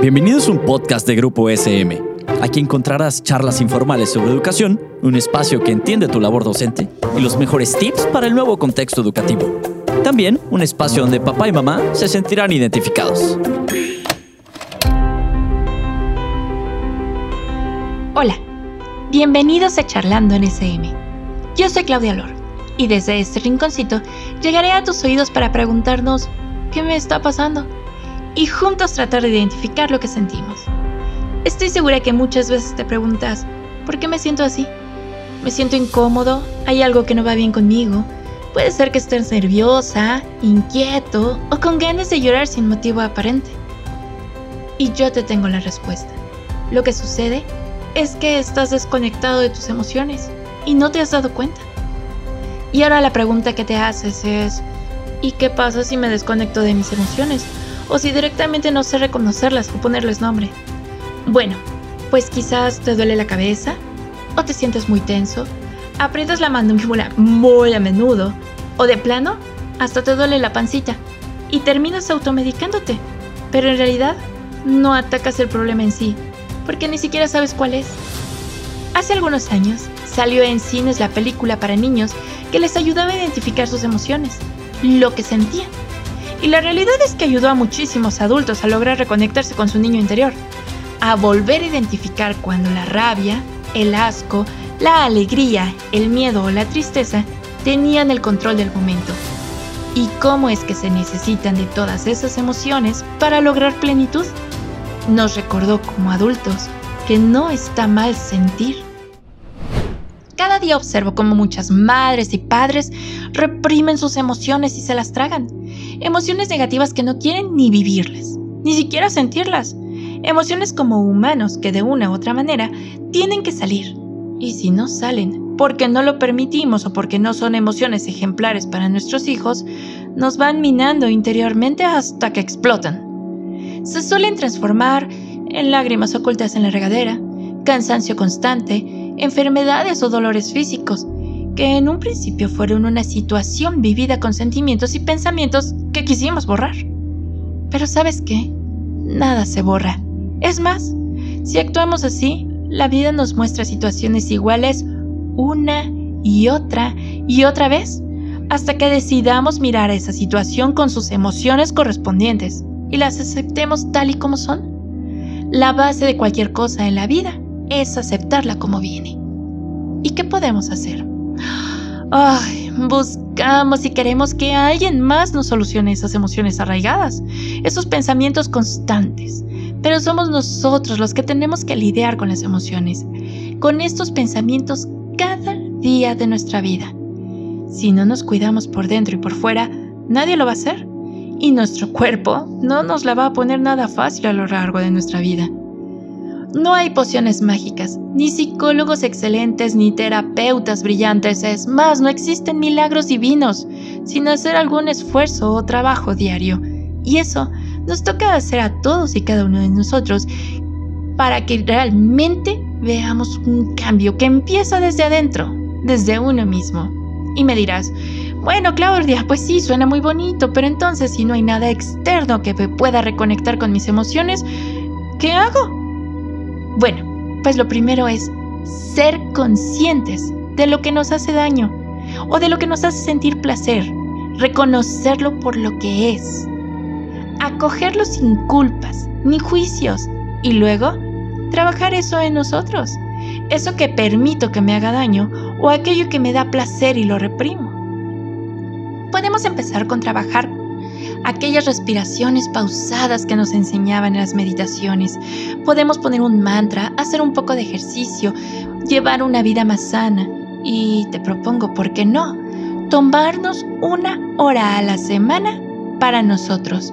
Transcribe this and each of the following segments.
Bienvenidos a un podcast de Grupo SM. Aquí encontrarás charlas informales sobre educación, un espacio que entiende tu labor docente y los mejores tips para el nuevo contexto educativo. También un espacio donde papá y mamá se sentirán identificados. Hola, bienvenidos a Charlando en SM. Yo soy Claudia Lor y desde este rinconcito llegaré a tus oídos para preguntarnos ¿qué me está pasando? Y juntos tratar de identificar lo que sentimos. Estoy segura que muchas veces te preguntas, ¿por qué me siento así? ¿Me siento incómodo? ¿Hay algo que no va bien conmigo? Puede ser que estés nerviosa, inquieto o con ganas de llorar sin motivo aparente. Y yo te tengo la respuesta. Lo que sucede es que estás desconectado de tus emociones y no te has dado cuenta. Y ahora la pregunta que te haces es, ¿y qué pasa si me desconecto de mis emociones? O si directamente no sé reconocerlas o ponerles nombre. Bueno, pues quizás te duele la cabeza o te sientes muy tenso, aprietas la mandíbula muy a menudo o de plano hasta te duele la pancita y terminas automedicándote, pero en realidad no atacas el problema en sí, porque ni siquiera sabes cuál es. Hace algunos años salió en cines la película para niños que les ayudaba a identificar sus emociones, lo que sentían y la realidad es que ayudó a muchísimos adultos a lograr reconectarse con su niño interior, a volver a identificar cuando la rabia, el asco, la alegría, el miedo o la tristeza tenían el control del momento. ¿Y cómo es que se necesitan de todas esas emociones para lograr plenitud? Nos recordó como adultos que no está mal sentir. Cada día observo cómo muchas madres y padres reprimen sus emociones y se las tragan Emociones negativas que no quieren ni vivirlas, ni siquiera sentirlas. Emociones como humanos que de una u otra manera tienen que salir. Y si no salen, porque no lo permitimos o porque no son emociones ejemplares para nuestros hijos, nos van minando interiormente hasta que explotan. Se suelen transformar en lágrimas ocultas en la regadera, cansancio constante, enfermedades o dolores físicos, que en un principio fueron una situación vivida con sentimientos y pensamientos que quisimos borrar. Pero sabes qué? Nada se borra. Es más, si actuamos así, la vida nos muestra situaciones iguales una y otra y otra vez, hasta que decidamos mirar a esa situación con sus emociones correspondientes y las aceptemos tal y como son. La base de cualquier cosa en la vida es aceptarla como viene. ¿Y qué podemos hacer? Buscamos y queremos que alguien más nos solucione esas emociones arraigadas, esos pensamientos constantes. Pero somos nosotros los que tenemos que lidiar con las emociones, con estos pensamientos cada día de nuestra vida. Si no nos cuidamos por dentro y por fuera, nadie lo va a hacer. Y nuestro cuerpo no nos la va a poner nada fácil a lo largo de nuestra vida. No hay pociones mágicas, ni psicólogos excelentes, ni terapeutas brillantes. Es más, no existen milagros divinos sin hacer algún esfuerzo o trabajo diario. Y eso nos toca hacer a todos y cada uno de nosotros para que realmente veamos un cambio que empieza desde adentro, desde uno mismo. Y me dirás, bueno, Claudia, pues sí, suena muy bonito, pero entonces si no hay nada externo que me pueda reconectar con mis emociones, ¿qué hago? Bueno, pues lo primero es ser conscientes de lo que nos hace daño o de lo que nos hace sentir placer, reconocerlo por lo que es, acogerlo sin culpas ni juicios y luego trabajar eso en nosotros, eso que permito que me haga daño o aquello que me da placer y lo reprimo. Podemos empezar con trabajar aquellas respiraciones pausadas que nos enseñaban en las meditaciones. Podemos poner un mantra, hacer un poco de ejercicio, llevar una vida más sana. Y te propongo, ¿por qué no? Tomarnos una hora a la semana para nosotros.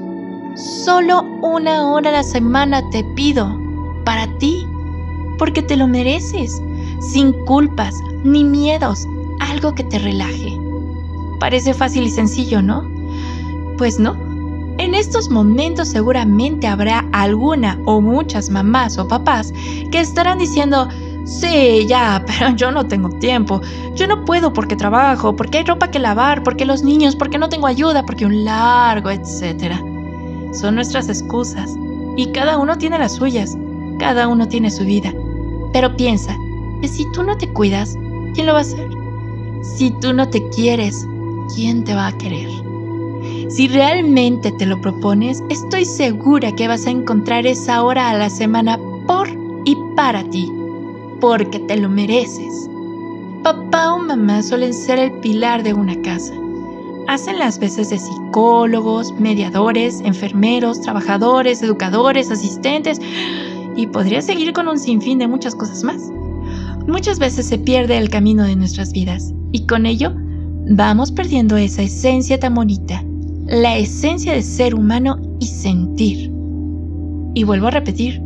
Solo una hora a la semana te pido, para ti, porque te lo mereces, sin culpas ni miedos, algo que te relaje. Parece fácil y sencillo, ¿no? Pues no. En estos momentos seguramente habrá alguna o muchas mamás o papás que estarán diciendo, sí, ya, pero yo no tengo tiempo, yo no puedo porque trabajo, porque hay ropa que lavar, porque los niños, porque no tengo ayuda, porque un largo, etcétera. Son nuestras excusas y cada uno tiene las suyas, cada uno tiene su vida. Pero piensa que si tú no te cuidas, ¿quién lo va a hacer? Si tú no te quieres, ¿quién te va a querer? Si realmente te lo propones, estoy segura que vas a encontrar esa hora a la semana por y para ti, porque te lo mereces. Papá o mamá suelen ser el pilar de una casa. Hacen las veces de psicólogos, mediadores, enfermeros, trabajadores, educadores, asistentes y podría seguir con un sinfín de muchas cosas más. Muchas veces se pierde el camino de nuestras vidas y con ello vamos perdiendo esa esencia tan bonita, la esencia de ser humano y sentir. Y vuelvo a repetir,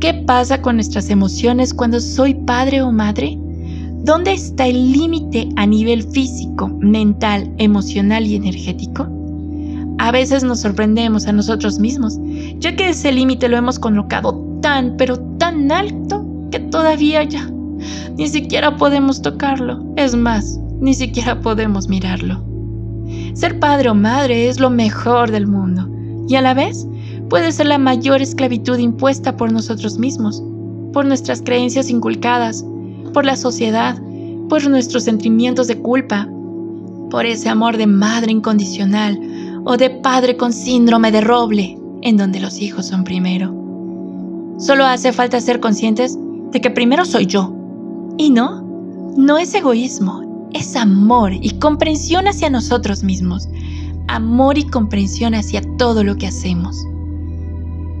¿qué pasa con nuestras emociones cuando soy padre o madre? ¿Dónde está el límite a nivel físico, mental, emocional y energético? A veces nos sorprendemos a nosotros mismos, ya que ese límite lo hemos colocado tan, pero tan alto que todavía ya ni siquiera podemos tocarlo. Es más, ni siquiera podemos mirarlo. Ser padre o madre es lo mejor del mundo y a la vez puede ser la mayor esclavitud impuesta por nosotros mismos, por nuestras creencias inculcadas, por la sociedad, por nuestros sentimientos de culpa, por ese amor de madre incondicional o de padre con síndrome de roble, en donde los hijos son primero. Solo hace falta ser conscientes de que primero soy yo. Y no, no es egoísmo, es amor y comprensión hacia nosotros mismos, amor y comprensión hacia todo lo que hacemos.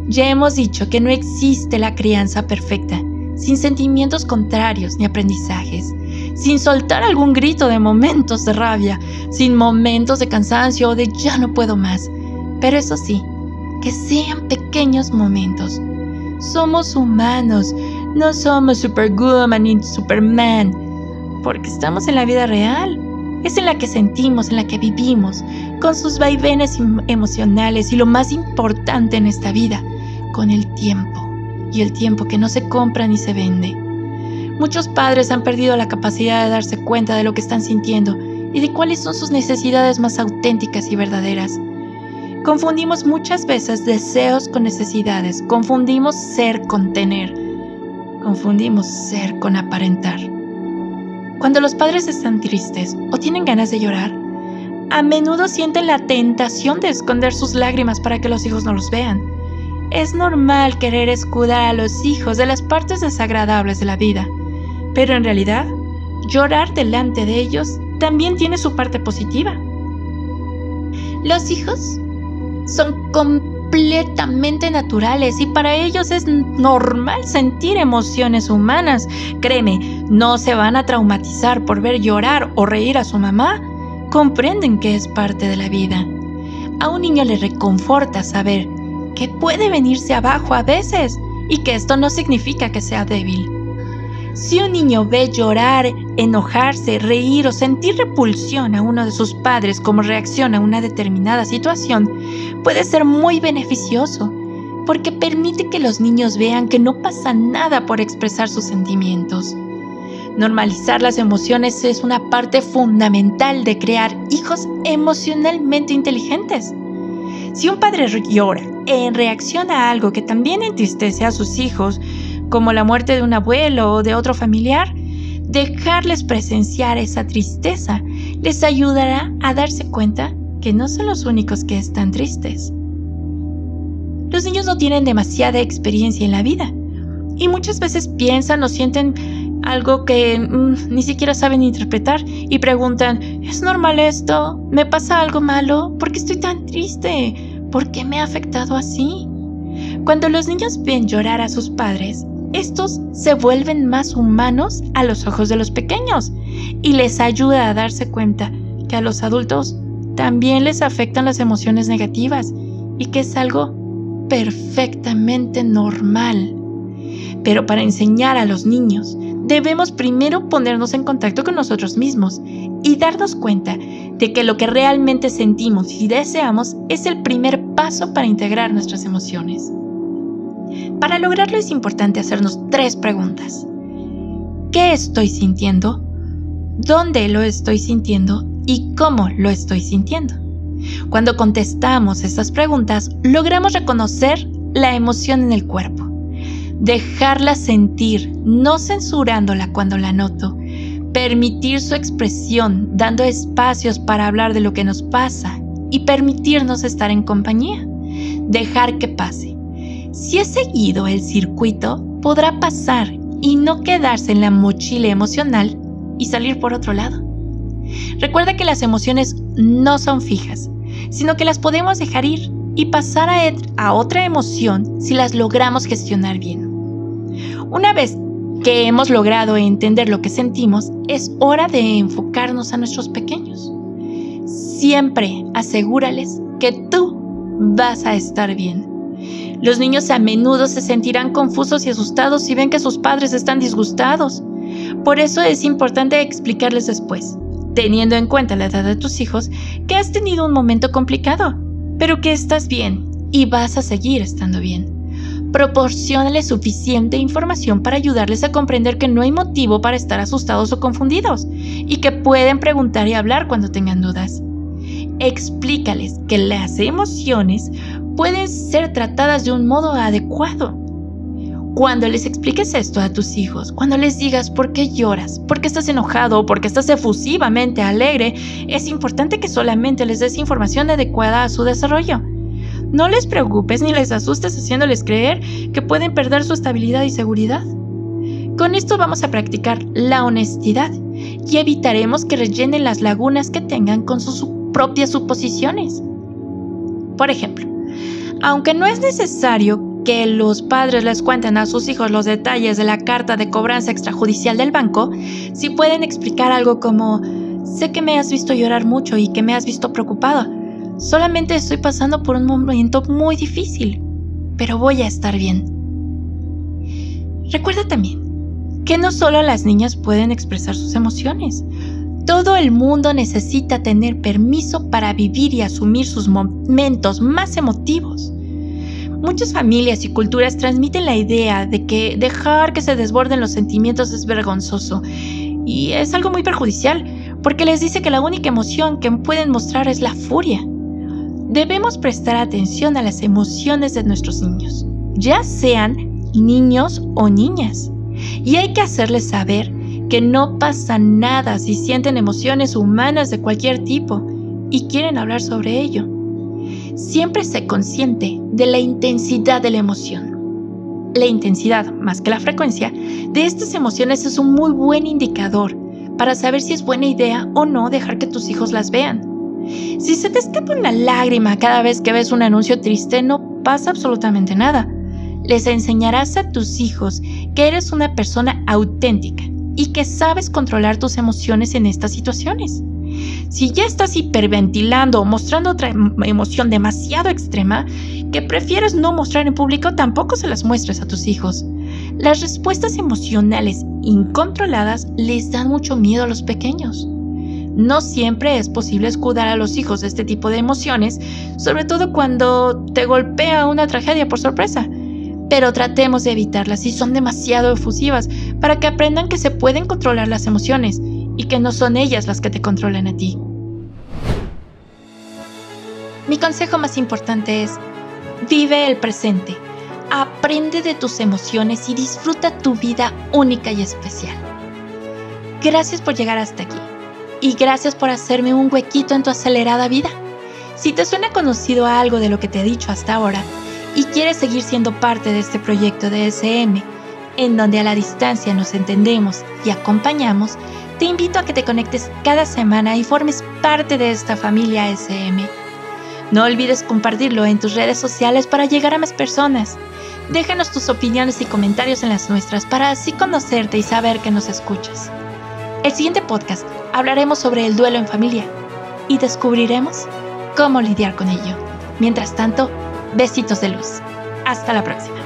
Ya hemos dicho que no existe la crianza perfecta, sin sentimientos contrarios ni aprendizajes, sin soltar algún grito de momentos de rabia, sin momentos de cansancio o de ya no puedo más. Pero eso sí, que sean pequeños momentos. Somos humanos, no somos Superwoman ni Superman, porque estamos en la vida real. Es en la que sentimos, en la que vivimos, con sus vaivenes emocionales y lo más importante en esta vida, con el tiempo y el tiempo que no se compra ni se vende. Muchos padres han perdido la capacidad de darse cuenta de lo que están sintiendo y de cuáles son sus necesidades más auténticas y verdaderas. Confundimos muchas veces deseos con necesidades, confundimos ser con tener, confundimos ser con aparentar. Cuando los padres están tristes o tienen ganas de llorar, a menudo sienten la tentación de esconder sus lágrimas para que los hijos no los vean. Es normal querer escudar a los hijos de las partes desagradables de la vida, pero en realidad, llorar delante de ellos también tiene su parte positiva. Los hijos son completamente naturales y para ellos es normal sentir emociones humanas. Créeme, no se van a traumatizar por ver llorar o reír a su mamá. Comprenden que es parte de la vida. A un niño le reconforta saber que puede venirse abajo a veces y que esto no significa que sea débil. Si un niño ve llorar, enojarse, reír o sentir repulsión a uno de sus padres como reacción a una determinada situación, puede ser muy beneficioso, porque permite que los niños vean que no pasa nada por expresar sus sentimientos. Normalizar las emociones es una parte fundamental de crear hijos emocionalmente inteligentes. Si un padre llora en reacción a algo que también entristece a sus hijos, como la muerte de un abuelo o de otro familiar, dejarles presenciar esa tristeza les ayudará a darse cuenta que no son los únicos que están tristes. Los niños no tienen demasiada experiencia en la vida y muchas veces piensan o sienten algo que mm, ni siquiera saben interpretar y preguntan, ¿es normal esto? ¿Me pasa algo malo? ¿Por qué estoy tan triste? ¿Por qué me ha afectado así? Cuando los niños ven llorar a sus padres, estos se vuelven más humanos a los ojos de los pequeños y les ayuda a darse cuenta que a los adultos también les afectan las emociones negativas y que es algo perfectamente normal. Pero para enseñar a los niños debemos primero ponernos en contacto con nosotros mismos y darnos cuenta de que lo que realmente sentimos y deseamos es el primer paso para integrar nuestras emociones. Para lograrlo es importante hacernos tres preguntas. ¿Qué estoy sintiendo? ¿Dónde lo estoy sintiendo? ¿Y cómo lo estoy sintiendo? Cuando contestamos estas preguntas, logramos reconocer la emoción en el cuerpo. Dejarla sentir, no censurándola cuando la noto. Permitir su expresión, dando espacios para hablar de lo que nos pasa y permitirnos estar en compañía. Dejar que pase. Si es seguido el circuito, podrá pasar y no quedarse en la mochila emocional y salir por otro lado. Recuerda que las emociones no son fijas, sino que las podemos dejar ir y pasar a, a, otra emoción si las logramos gestionar bien. Una vez que hemos logrado entender lo que sentimos, es hora de enfocarnos a nuestros pequeños. Siempre asegúrales que tú vas a estar bien. Los niños a menudo se sentirán confusos y asustados si ven que sus padres están disgustados. Por eso es importante explicarles después, teniendo en cuenta la edad de tus hijos, que has tenido un momento complicado, pero que estás bien y vas a seguir estando bien. Proporcionale suficiente información para ayudarles a comprender que no hay motivo para estar asustados o confundidos y que pueden preguntar y hablar cuando tengan dudas. Explícales que las emociones pueden ser tratadas de un modo adecuado. Cuando les expliques esto a tus hijos, cuando les digas por qué lloras, por qué estás enojado o por qué estás efusivamente alegre, es importante que solamente les des información adecuada a su desarrollo. No les preocupes ni les asustes haciéndoles creer que pueden perder su estabilidad y seguridad. Con esto vamos a practicar la honestidad y evitaremos que rellenen las lagunas que tengan con sus propias suposiciones. Por ejemplo, aunque no es necesario que los padres les cuenten a sus hijos los detalles de la carta de cobranza extrajudicial del banco, si pueden explicar algo como, sé que me has visto llorar mucho y que me has visto preocupado, solamente estoy pasando por un momento muy difícil, pero voy a estar bien. Recuerda también que no solo las niñas pueden expresar sus emociones, todo el mundo necesita tener permiso para vivir y asumir sus momentos más emotivos. Muchas familias y culturas transmiten la idea de que dejar que se desborden los sentimientos es vergonzoso y es algo muy perjudicial porque les dice que la única emoción que pueden mostrar es la furia. Debemos prestar atención a las emociones de nuestros niños, ya sean niños o niñas, y hay que hacerles saber que no pasa nada si sienten emociones humanas de cualquier tipo y quieren hablar sobre ello. Siempre sé consciente de la intensidad de la emoción. La intensidad, más que la frecuencia, de estas emociones es un muy buen indicador para saber si es buena idea o no dejar que tus hijos las vean. Si se te escapa una lágrima cada vez que ves un anuncio triste, no pasa absolutamente nada. Les enseñarás a tus hijos que eres una persona auténtica y que sabes controlar tus emociones en estas situaciones. Si ya estás hiperventilando o mostrando otra em, emoción demasiado extrema que prefieres no mostrar en público, tampoco se las muestres a tus hijos. Las respuestas emocionales incontroladas les dan mucho miedo a los pequeños. No siempre es posible escudar a los hijos de este tipo de emociones, sobre todo cuando te golpea una tragedia por sorpresa pero tratemos de evitarlas si son demasiado efusivas para que aprendan que se pueden controlar las emociones y que no son ellas las que te controlan a ti. Mi consejo más importante es, vive el presente, aprende de tus emociones y disfruta tu vida única y especial. Gracias por llegar hasta aquí y gracias por hacerme un huequito en tu acelerada vida. Si te suena conocido algo de lo que te he dicho hasta ahora, y quieres seguir siendo parte de este proyecto de SM, en donde a la distancia nos entendemos y acompañamos, te invito a que te conectes cada semana y formes parte de esta familia SM. No olvides compartirlo en tus redes sociales para llegar a más personas. Déjanos tus opiniones y comentarios en las nuestras para así conocerte y saber que nos escuchas. El siguiente podcast hablaremos sobre el duelo en familia y descubriremos cómo lidiar con ello. Mientras tanto, Besitos de luz. Hasta la próxima.